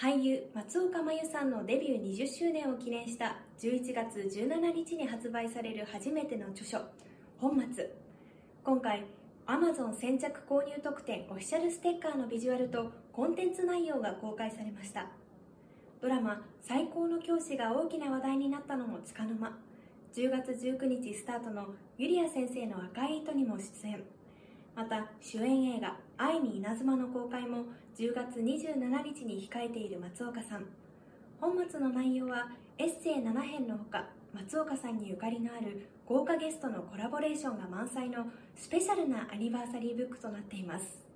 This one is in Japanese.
俳優松岡真優さんのデビュー20周年を記念した11月17日に発売される初めての著書「本末」今回 Amazon 先着購入特典オフィシャルステッカーのビジュアルとコンテンツ内容が公開されました。ドラマ「最高の教師」が大きな話題になったのもつかの間。10月19日スタートのゆりあ先生の赤い糸にも出演。また主演映画「愛に稲妻」の公開も10月27日に控えている松岡さん。本末の内容はエッセイ7編のほか松岡さんにゆかりのある豪華ゲストのコラボレーションが満載のスペシャルなアニバーサリーブックとなっています。